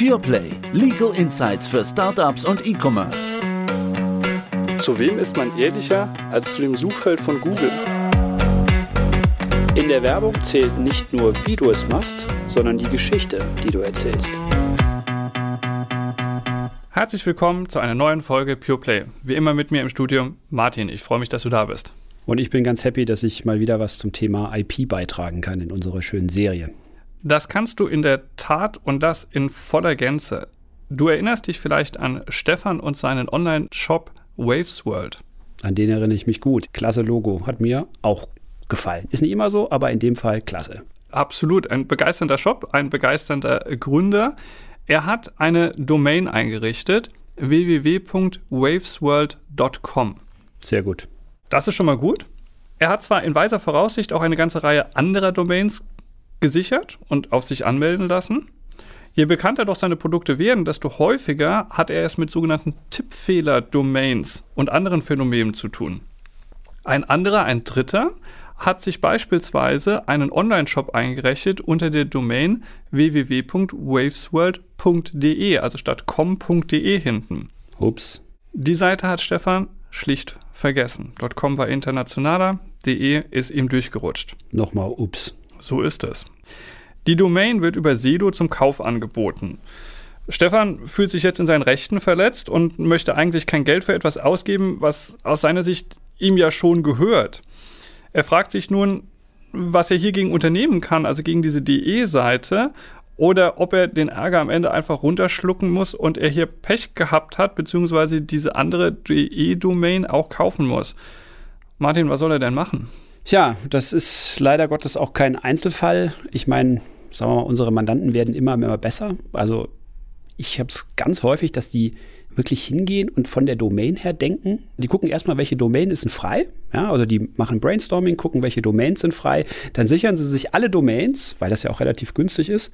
PurePlay. Legal Insights für Startups und E-Commerce. Zu wem ist man ehrlicher als zu dem Suchfeld von Google? In der Werbung zählt nicht nur, wie du es machst, sondern die Geschichte, die du erzählst. Herzlich willkommen zu einer neuen Folge PurePlay. Wie immer mit mir im Studio Martin. Ich freue mich, dass du da bist. Und ich bin ganz happy, dass ich mal wieder was zum Thema IP beitragen kann in unserer schönen Serie. Das kannst du in der Tat und das in voller Gänze. Du erinnerst dich vielleicht an Stefan und seinen Online-Shop Waves World. An den erinnere ich mich gut. Klasse Logo. Hat mir auch gefallen. Ist nicht immer so, aber in dem Fall klasse. Absolut. Ein begeisternder Shop, ein begeisternder Gründer. Er hat eine Domain eingerichtet, www.wavesworld.com. Sehr gut. Das ist schon mal gut. Er hat zwar in weiser Voraussicht auch eine ganze Reihe anderer Domains gesichert und auf sich anmelden lassen. Je bekannter doch seine Produkte werden, desto häufiger hat er es mit sogenannten Tippfehler-Domains und anderen Phänomenen zu tun. Ein anderer, ein dritter, hat sich beispielsweise einen Online-Shop eingerichtet unter der Domain www.wavesworld.de, also statt com.de hinten. Ups. Die Seite hat Stefan schlicht vergessen. .com war internationaler, de ist ihm durchgerutscht. Nochmal ups. So ist es. Die Domain wird über Sedo zum Kauf angeboten. Stefan fühlt sich jetzt in seinen Rechten verletzt und möchte eigentlich kein Geld für etwas ausgeben, was aus seiner Sicht ihm ja schon gehört. Er fragt sich nun, was er hiergegen unternehmen kann, also gegen diese DE-Seite, oder ob er den Ärger am Ende einfach runterschlucken muss und er hier Pech gehabt hat, beziehungsweise diese andere DE-Domain auch kaufen muss. Martin, was soll er denn machen? Tja, das ist leider Gottes auch kein Einzelfall. Ich meine, sagen wir mal, unsere Mandanten werden immer, immer besser. Also ich habe es ganz häufig, dass die wirklich hingehen und von der Domain her denken. Die gucken erstmal, welche Domain ist denn frei. Ja, also die machen Brainstorming, gucken, welche Domains sind frei. Dann sichern sie sich alle Domains, weil das ja auch relativ günstig ist.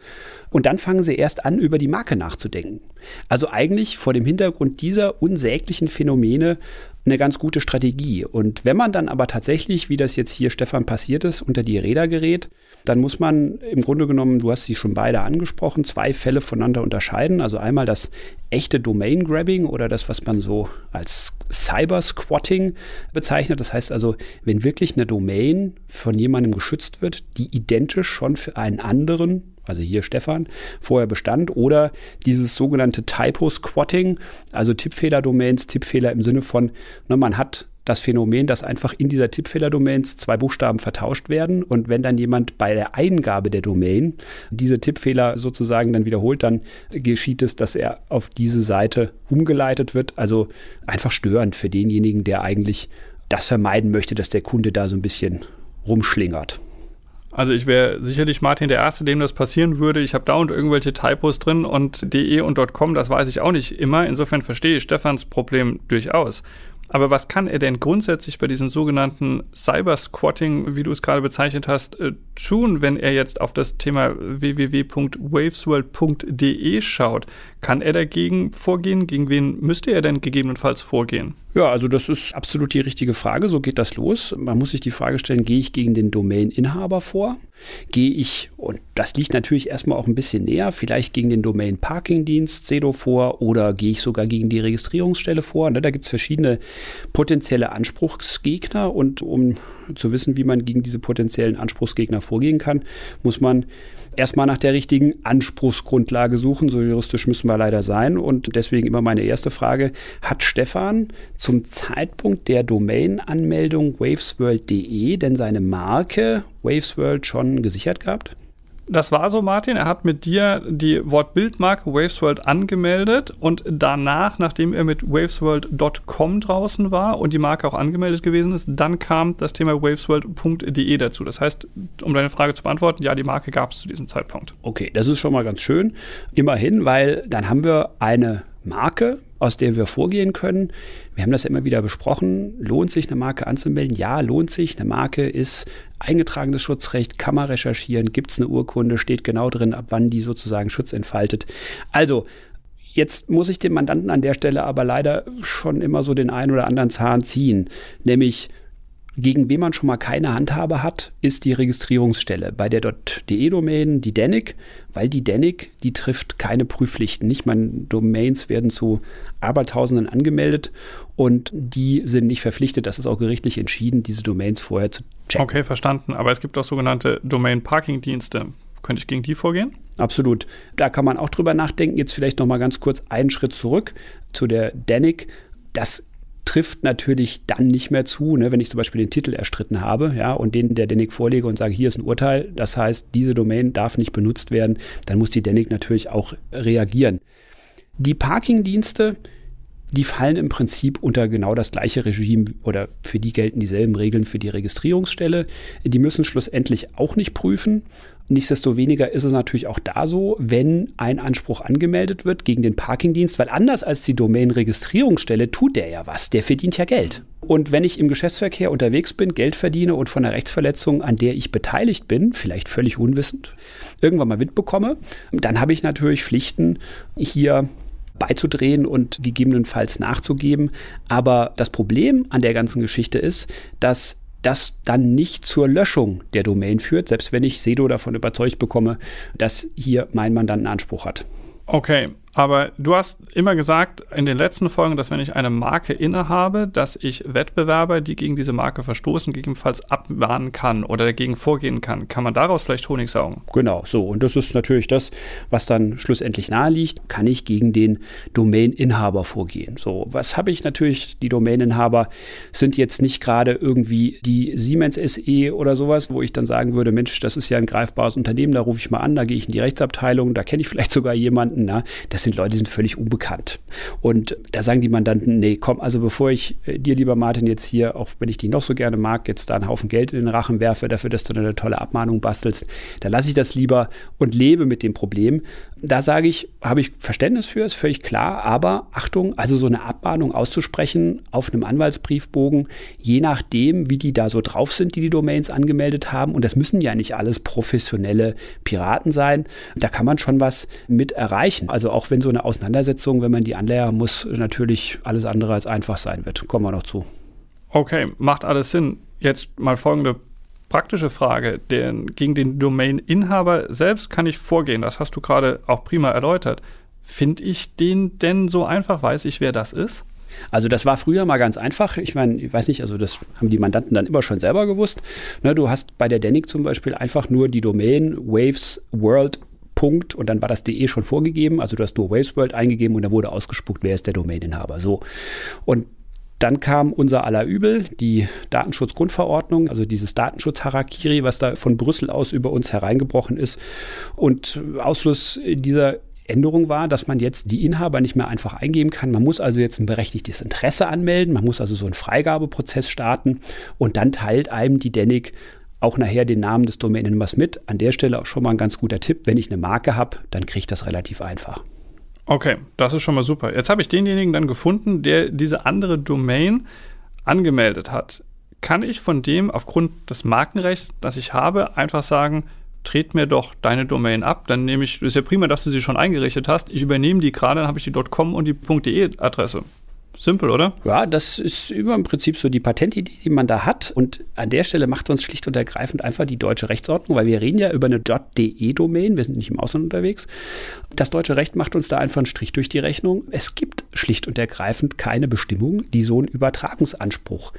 Und dann fangen sie erst an, über die Marke nachzudenken. Also eigentlich vor dem Hintergrund dieser unsäglichen Phänomene eine ganz gute Strategie. Und wenn man dann aber tatsächlich, wie das jetzt hier Stefan passiert ist, unter die Räder gerät, dann muss man im Grunde genommen, du hast sie schon beide angesprochen, zwei Fälle voneinander unterscheiden. Also einmal das echte Domain Grabbing oder das, was man so als Cyber Squatting bezeichnet. Das heißt also, wenn wirklich eine Domain von jemandem geschützt wird, die identisch schon für einen anderen also hier Stefan, vorher bestand, oder dieses sogenannte Typo-Squatting, also Tippfehler-Domains, Tippfehler im Sinne von, ne, man hat das Phänomen, dass einfach in dieser Tippfehler-Domains zwei Buchstaben vertauscht werden und wenn dann jemand bei der Eingabe der Domain diese Tippfehler sozusagen dann wiederholt, dann geschieht es, dass er auf diese Seite umgeleitet wird. Also einfach störend für denjenigen, der eigentlich das vermeiden möchte, dass der Kunde da so ein bisschen rumschlingert. Also ich wäre sicherlich Martin der Erste, dem das passieren würde. Ich habe dauernd irgendwelche Typos drin und de und .com, das weiß ich auch nicht immer. Insofern verstehe ich Stefans Problem durchaus. Aber was kann er denn grundsätzlich bei diesem sogenannten Cyber-Squatting, wie du es gerade bezeichnet hast, äh, tun, wenn er jetzt auf das Thema www.wavesworld.de schaut? Kann er dagegen vorgehen? Gegen wen müsste er denn gegebenenfalls vorgehen? Ja, also das ist absolut die richtige Frage. So geht das los. Man muss sich die Frage stellen, gehe ich gegen den Domain-Inhaber vor? Gehe ich, und das liegt natürlich erstmal auch ein bisschen näher, vielleicht gegen den Domain-Parking-Dienst CEDO vor oder gehe ich sogar gegen die Registrierungsstelle vor? Ne, da gibt es verschiedene potenzielle Anspruchsgegner und um zu wissen, wie man gegen diese potenziellen Anspruchsgegner vorgehen kann, muss man erstmal nach der richtigen Anspruchsgrundlage suchen. So juristisch müssen wir leider sein. Und deswegen immer meine erste Frage. Hat Stefan zum Zeitpunkt der Domain-Anmeldung wavesworld.de denn seine Marke Wavesworld schon gesichert gehabt? Das war so, Martin. Er hat mit dir die Wortbildmarke Wavesworld angemeldet und danach, nachdem er mit wavesworld.com draußen war und die Marke auch angemeldet gewesen ist, dann kam das Thema wavesworld.de dazu. Das heißt, um deine Frage zu beantworten, ja, die Marke gab es zu diesem Zeitpunkt. Okay, das ist schon mal ganz schön. Immerhin, weil dann haben wir eine Marke, aus der wir vorgehen können. Wir haben das ja immer wieder besprochen. Lohnt sich eine Marke anzumelden? Ja, lohnt sich. Eine Marke ist eingetragenes Schutzrecht, kann man recherchieren, gibt es eine Urkunde, steht genau drin, ab wann die sozusagen Schutz entfaltet. Also, Jetzt muss ich dem Mandanten an der Stelle aber leider schon immer so den einen oder anderen Zahn ziehen. Nämlich Gegen wen man schon mal keine Handhabe hat, ist die Registrierungsstelle. Bei der .de-Domain die DENIC, weil die DENIC, die trifft keine Prüfpflichten. Nicht, man Domains werden zu Abertausenden angemeldet und die sind nicht verpflichtet, das ist auch gerichtlich entschieden, diese Domains vorher zu checken. Okay, verstanden. Aber es gibt auch sogenannte Domain-Parking-Dienste. Könnte ich gegen die vorgehen? Absolut. Da kann man auch drüber nachdenken. Jetzt vielleicht noch mal ganz kurz einen Schritt zurück zu der DENIC. Das trifft natürlich dann nicht mehr zu, ne, wenn ich zum Beispiel den Titel erstritten habe, ja, und den der DENIC vorlege und sage, hier ist ein Urteil, das heißt, diese Domain darf nicht benutzt werden, dann muss die DENIC natürlich auch reagieren. Die Parking-Dienste, die fallen im Prinzip unter genau das gleiche Regime oder für die gelten dieselben Regeln für die Registrierungsstelle. Die müssen schlussendlich auch nicht prüfen. Nichtsdestoweniger ist es natürlich auch da so, wenn ein Anspruch angemeldet wird gegen den Parkingdienst, weil anders als die Domain-Registrierungsstelle tut der ja was, der verdient ja Geld. Und wenn ich im Geschäftsverkehr unterwegs bin, Geld verdiene und von einer Rechtsverletzung, an der ich beteiligt bin, vielleicht völlig unwissend, irgendwann mal mitbekomme, dann habe ich natürlich Pflichten, hier beizudrehen und gegebenenfalls nachzugeben. Aber das Problem an der ganzen Geschichte ist, dass das dann nicht zur Löschung der Domain führt, selbst wenn ich Sedo davon überzeugt bekomme, dass hier mein Mandant einen Anspruch hat. Okay, aber du hast immer gesagt in den letzten Folgen, dass wenn ich eine Marke innehabe, dass ich Wettbewerber, die gegen diese Marke verstoßen, gegebenenfalls abmahnen kann oder dagegen vorgehen kann. Kann man daraus vielleicht Honig saugen? Genau, so. Und das ist natürlich das, was dann schlussendlich naheliegt. Kann ich gegen den Domain-Inhaber vorgehen? So, was habe ich natürlich? Die Domain-Inhaber sind jetzt nicht gerade irgendwie die Siemens SE oder sowas, wo ich dann sagen würde, Mensch, das ist ja ein greifbares Unternehmen, da rufe ich mal an, da gehe ich in die Rechtsabteilung, da kenne ich vielleicht sogar jemanden. Na? Das sind Leute, die sind völlig unbekannt. Und da sagen die Mandanten, nee, komm, also bevor ich äh, dir, lieber Martin, jetzt hier, auch wenn ich die noch so gerne mag, jetzt da einen Haufen Geld in den Rachen werfe, dafür, dass du eine tolle Abmahnung bastelst, da lasse ich das lieber und lebe mit dem Problem. Da sage ich, habe ich Verständnis für, ist völlig klar, aber Achtung, also so eine Abmahnung auszusprechen auf einem Anwaltsbriefbogen, je nachdem, wie die da so drauf sind, die die Domains angemeldet haben, und das müssen ja nicht alles professionelle Piraten sein, da kann man schon was mit erreichen. Also auch wenn so eine Auseinandersetzung, wenn man die anleiern muss, natürlich alles andere als einfach sein wird. Kommen wir noch zu. Okay, macht alles Sinn. Jetzt mal folgende praktische Frage. Den, gegen den Domain-Inhaber selbst kann ich vorgehen. Das hast du gerade auch prima erläutert. Finde ich den denn so einfach? Weiß ich, wer das ist? Also das war früher mal ganz einfach. Ich meine, ich weiß nicht, also das haben die Mandanten dann immer schon selber gewusst. Ne, du hast bei der Denic zum Beispiel einfach nur die Domain Waves World Punkt und dann war das DE schon vorgegeben. Also du hast nur Waves World eingegeben und dann wurde ausgespuckt, wer ist der Domaininhaber. So. Und dann kam unser aller Übel, die Datenschutzgrundverordnung, also dieses Datenschutz-Harakiri, was da von Brüssel aus über uns hereingebrochen ist. Und Ausschluss dieser Änderung war, dass man jetzt die Inhaber nicht mehr einfach eingeben kann. Man muss also jetzt ein berechtigtes Interesse anmelden. Man muss also so einen Freigabeprozess starten und dann teilt einem die DENIC auch nachher den Namen des Domainnehmers mit. An der Stelle auch schon mal ein ganz guter Tipp. Wenn ich eine Marke habe, dann kriege ich das relativ einfach. Okay, das ist schon mal super. Jetzt habe ich denjenigen dann gefunden, der diese andere Domain angemeldet hat. Kann ich von dem aufgrund des Markenrechts, das ich habe, einfach sagen, tret mir doch deine Domain ab, dann nehme ich, ist ja prima, dass du sie schon eingerichtet hast, ich übernehme die gerade, dann habe ich die .com und die .de Adresse. Simpel, oder? Ja, das ist über im Prinzip so die Patentidee, die man da hat. Und an der Stelle macht uns schlicht und ergreifend einfach die deutsche Rechtsordnung, weil wir reden ja über eine .de-Domain, wir sind nicht im Ausland unterwegs. Das deutsche Recht macht uns da einfach einen Strich durch die Rechnung. Es gibt schlicht und ergreifend keine Bestimmung, die so einen Übertragungsanspruch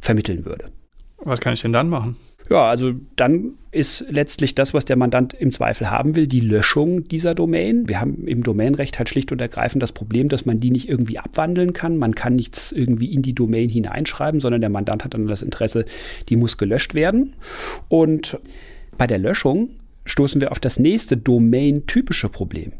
vermitteln würde. Was kann ich denn dann machen? Ja, also dann ist letztlich das, was der Mandant im Zweifel haben will, die Löschung dieser Domain. Wir haben im Domainrecht halt schlicht und ergreifend das Problem, dass man die nicht irgendwie abwandeln kann. Man kann nichts irgendwie in die Domain hineinschreiben, sondern der Mandant hat dann das Interesse, die muss gelöscht werden. Und bei der Löschung stoßen wir auf das nächste domain-typische Problem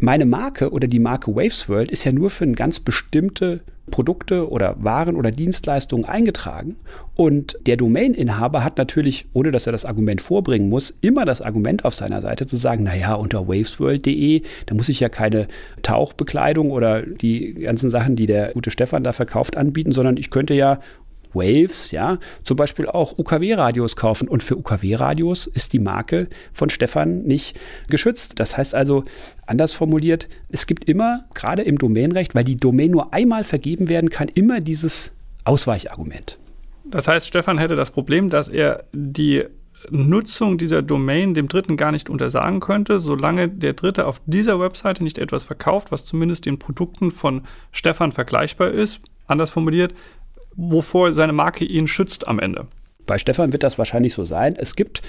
meine Marke oder die Marke Waves World ist ja nur für eine ganz bestimmte Produkte oder Waren oder Dienstleistungen eingetragen. Und der Domaininhaber hat natürlich, ohne dass er das Argument vorbringen muss, immer das Argument auf seiner Seite zu sagen, naja, unter wavesworld.de, da muss ich ja keine Tauchbekleidung oder die ganzen Sachen, die der gute Stefan da verkauft, anbieten, sondern ich könnte ja Waves, ja, zum Beispiel auch UKW-Radios kaufen. Und für UKW-Radios ist die Marke von Stefan nicht geschützt. Das heißt also, anders formuliert, es gibt immer, gerade im Domainrecht, weil die Domain nur einmal vergeben werden kann, immer dieses Ausweichargument. Das heißt, Stefan hätte das Problem, dass er die Nutzung dieser Domain dem Dritten gar nicht untersagen könnte, solange der Dritte auf dieser Webseite nicht etwas verkauft, was zumindest den Produkten von Stefan vergleichbar ist. Anders formuliert, wovor seine Marke ihn schützt am Ende. Bei Stefan wird das wahrscheinlich so sein. Es gibt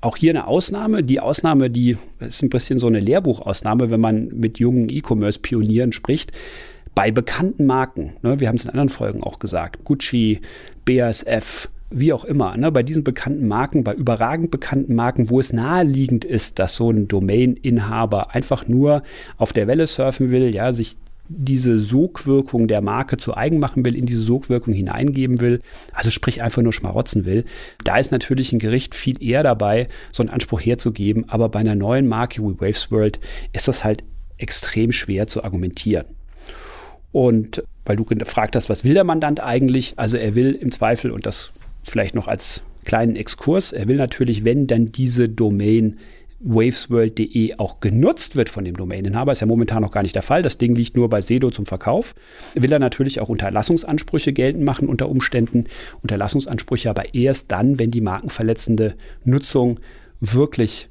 auch hier eine Ausnahme. Die Ausnahme, die ist ein bisschen so eine Lehrbuchausnahme, wenn man mit jungen E-Commerce-Pionieren spricht. Bei bekannten Marken, ne, wir haben es in anderen Folgen auch gesagt, Gucci, BASF, wie auch immer, ne, bei diesen bekannten Marken, bei überragend bekannten Marken, wo es naheliegend ist, dass so ein Domain-Inhaber einfach nur auf der Welle surfen will, ja, sich diese Sogwirkung der Marke zu eigen machen will, in diese Sogwirkung hineingeben will, also sprich einfach nur schmarotzen will, da ist natürlich ein Gericht viel eher dabei, so einen Anspruch herzugeben, aber bei einer neuen Marke wie Waves World ist das halt extrem schwer zu argumentieren. Und weil du gefragt hast, was will der Mandant eigentlich? Also er will im Zweifel, und das vielleicht noch als kleinen Exkurs, er will natürlich, wenn dann diese Domain wavesworld.de auch genutzt wird von dem Domaininhaber, ist ja momentan noch gar nicht der Fall. Das Ding liegt nur bei Sedo zum Verkauf. Will er natürlich auch Unterlassungsansprüche geltend machen unter Umständen. Unterlassungsansprüche aber erst dann, wenn die markenverletzende Nutzung wirklich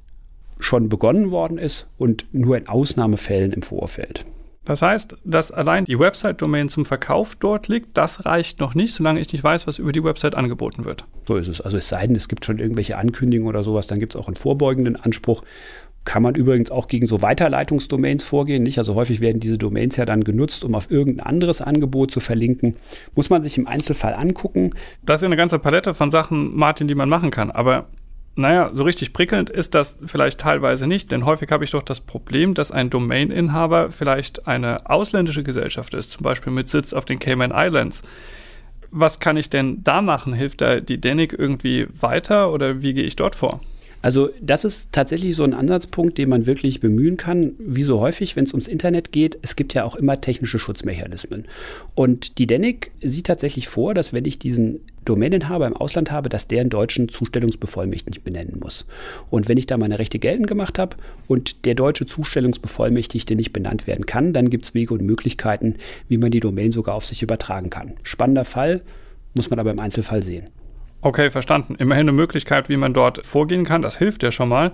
schon begonnen worden ist und nur in Ausnahmefällen im Vorfeld. Das heißt, dass allein die Website-Domain zum Verkauf dort liegt, das reicht noch nicht, solange ich nicht weiß, was über die Website angeboten wird. So ist es. Also es sei denn, es gibt schon irgendwelche Ankündigungen oder sowas, dann gibt es auch einen vorbeugenden Anspruch. Kann man übrigens auch gegen so Weiterleitungsdomains vorgehen, nicht? Also häufig werden diese Domains ja dann genutzt, um auf irgendein anderes Angebot zu verlinken. Muss man sich im Einzelfall angucken. Das ist ja eine ganze Palette von Sachen, Martin, die man machen kann. Aber naja, so richtig prickelnd ist das vielleicht teilweise nicht, denn häufig habe ich doch das Problem, dass ein Domain-Inhaber vielleicht eine ausländische Gesellschaft ist, zum Beispiel mit Sitz auf den Cayman Islands. Was kann ich denn da machen? Hilft da die Denic irgendwie weiter oder wie gehe ich dort vor? Also das ist tatsächlich so ein Ansatzpunkt, den man wirklich bemühen kann. Wie so häufig, wenn es ums Internet geht, es gibt ja auch immer technische Schutzmechanismen. Und die DENIC sieht tatsächlich vor, dass wenn ich diesen Domaininhaber im Ausland habe, dass der einen deutschen Zustellungsbevollmächtigten benennen muss. Und wenn ich da meine Rechte geltend gemacht habe und der deutsche Zustellungsbevollmächtigte nicht benannt werden kann, dann gibt es Wege und Möglichkeiten, wie man die Domain sogar auf sich übertragen kann. Spannender Fall, muss man aber im Einzelfall sehen. Okay, verstanden. Immerhin eine Möglichkeit, wie man dort vorgehen kann. Das hilft ja schon mal.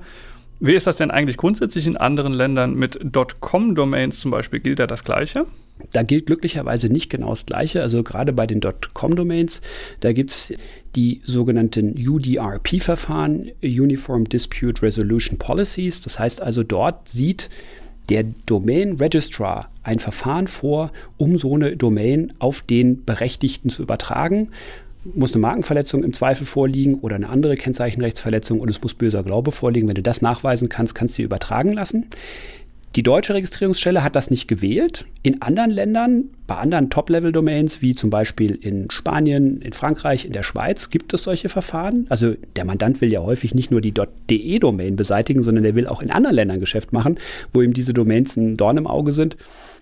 Wie ist das denn eigentlich grundsätzlich in anderen Ländern mit .com-Domains zum Beispiel? Gilt da das Gleiche? Da gilt glücklicherweise nicht genau das Gleiche. Also gerade bei den .com-Domains, da gibt es die sogenannten UDRP-Verfahren, Uniform Dispute Resolution Policies. Das heißt also, dort sieht der Domain Registrar ein Verfahren vor, um so eine Domain auf den Berechtigten zu übertragen muss eine Markenverletzung im Zweifel vorliegen oder eine andere Kennzeichenrechtsverletzung und es muss böser Glaube vorliegen. Wenn du das nachweisen kannst, kannst du sie übertragen lassen. Die deutsche Registrierungsstelle hat das nicht gewählt. In anderen Ländern, bei anderen Top-Level-Domains, wie zum Beispiel in Spanien, in Frankreich, in der Schweiz, gibt es solche Verfahren. Also der Mandant will ja häufig nicht nur die .de-Domain beseitigen, sondern er will auch in anderen Ländern Geschäft machen, wo ihm diese Domains ein Dorn im Auge sind.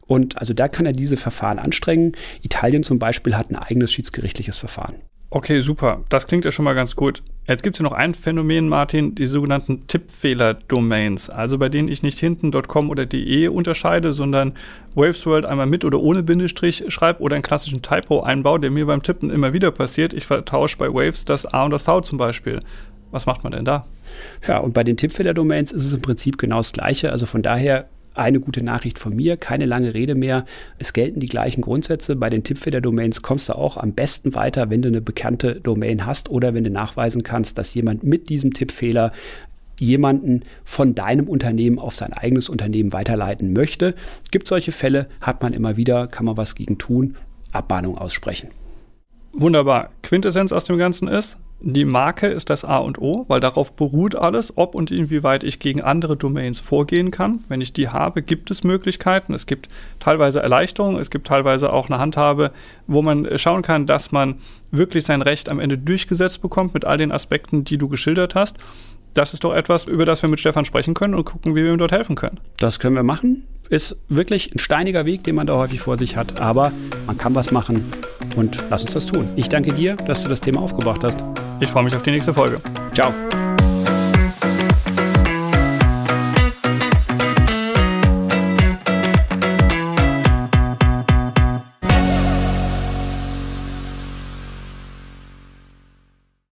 Und also da kann er diese Verfahren anstrengen. Italien zum Beispiel hat ein eigenes schiedsgerichtliches Verfahren. Okay, super. Das klingt ja schon mal ganz gut. Jetzt gibt es ja noch ein Phänomen, Martin, die sogenannten Tippfehler-Domains. Also bei denen ich nicht hinten .com oder .de unterscheide, sondern Wavesworld einmal mit oder ohne Bindestrich schreibe oder einen klassischen Typo einbaue, der mir beim Tippen immer wieder passiert. Ich vertausche bei Waves das A und das V zum Beispiel. Was macht man denn da? Ja, und bei den Tippfehler-Domains ist es im Prinzip genau das Gleiche. Also von daher eine gute Nachricht von mir, keine lange Rede mehr. Es gelten die gleichen Grundsätze. Bei den Tippfehler-Domains kommst du auch am besten weiter, wenn du eine bekannte Domain hast oder wenn du nachweisen kannst, dass jemand mit diesem Tippfehler jemanden von deinem Unternehmen auf sein eigenes Unternehmen weiterleiten möchte. Gibt solche Fälle, hat man immer wieder, kann man was gegen tun, Abmahnung aussprechen. Wunderbar. Quintessenz aus dem Ganzen ist, die Marke ist das A und O, weil darauf beruht alles, ob und inwieweit ich gegen andere Domains vorgehen kann. Wenn ich die habe, gibt es Möglichkeiten. Es gibt teilweise Erleichterungen, es gibt teilweise auch eine Handhabe, wo man schauen kann, dass man wirklich sein Recht am Ende durchgesetzt bekommt mit all den Aspekten, die du geschildert hast. Das ist doch etwas, über das wir mit Stefan sprechen können und gucken, wie wir ihm dort helfen können. Das können wir machen. Ist wirklich ein steiniger Weg, den man da häufig vor sich hat, aber man kann was machen und lass uns das tun. Ich danke dir, dass du das Thema aufgebracht hast. Ich freue mich auf die nächste Folge. Ciao.